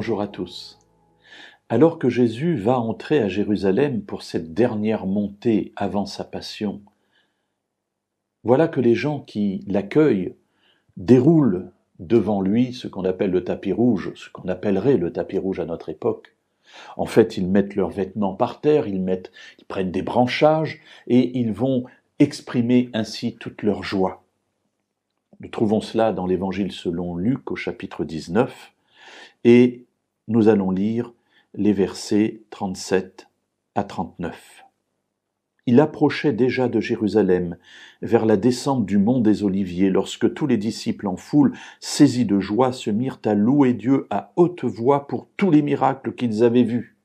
Bonjour à tous. Alors que Jésus va entrer à Jérusalem pour cette dernière montée avant sa passion, voilà que les gens qui l'accueillent déroulent devant lui ce qu'on appelle le tapis rouge, ce qu'on appellerait le tapis rouge à notre époque. En fait, ils mettent leurs vêtements par terre, ils, mettent, ils prennent des branchages et ils vont exprimer ainsi toute leur joie. Nous trouvons cela dans l'Évangile selon Luc au chapitre 19 et nous allons lire les versets 37 à 39. Il approchait déjà de Jérusalem, vers la descente du mont des Oliviers, lorsque tous les disciples en foule, saisis de joie, se mirent à louer Dieu à haute voix pour tous les miracles qu'ils avaient vus.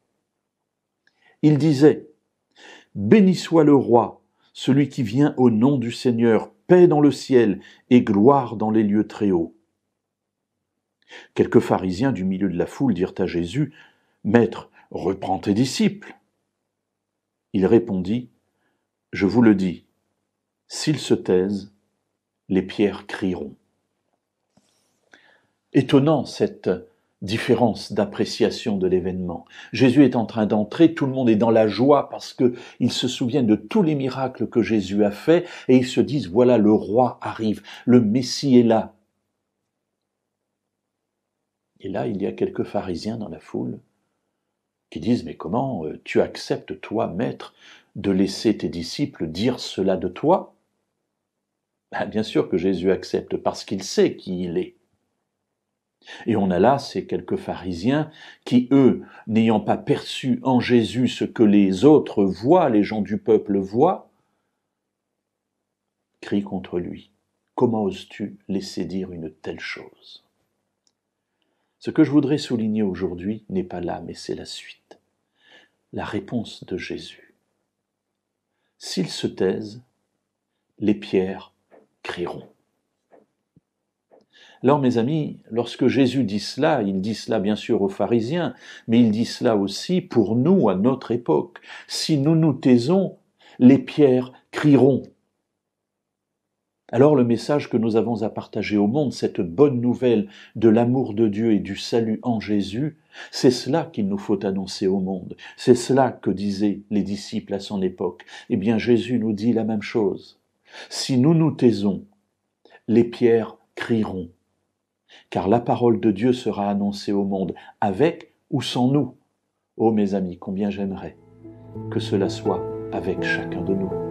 Ils disaient, Béni soit le roi, celui qui vient au nom du Seigneur, paix dans le ciel et gloire dans les lieux très hauts. Quelques pharisiens du milieu de la foule dirent à Jésus, Maître, reprends tes disciples. Il répondit, Je vous le dis, s'ils se taisent, les pierres crieront. Étonnant cette différence d'appréciation de l'événement. Jésus est en train d'entrer, tout le monde est dans la joie parce que ils se souviennent de tous les miracles que Jésus a faits et ils se disent voilà le roi arrive, le Messie est là. Et là, il y a quelques pharisiens dans la foule qui disent, mais comment euh, tu acceptes, toi, maître, de laisser tes disciples dire cela de toi? Ben, Bien sûr que Jésus accepte parce qu'il sait qui il est. Et on a là ces quelques pharisiens qui, eux, n'ayant pas perçu en Jésus ce que les autres voient, les gens du peuple voient, crient contre lui. Comment oses-tu laisser dire une telle chose? Ce que je voudrais souligner aujourd'hui n'est pas là, mais c'est la suite. La réponse de Jésus. S'ils se taisent, les pierres crieront. Alors mes amis, lorsque Jésus dit cela, il dit cela bien sûr aux pharisiens, mais il dit cela aussi pour nous à notre époque. Si nous nous taisons, les pierres crieront. Alors le message que nous avons à partager au monde, cette bonne nouvelle de l'amour de Dieu et du salut en Jésus, c'est cela qu'il nous faut annoncer au monde. C'est cela que disaient les disciples à son époque. Eh bien Jésus nous dit la même chose. Si nous nous taisons, les pierres crieront, car la parole de Dieu sera annoncée au monde, avec ou sans nous. Oh mes amis, combien j'aimerais que cela soit avec chacun de nous.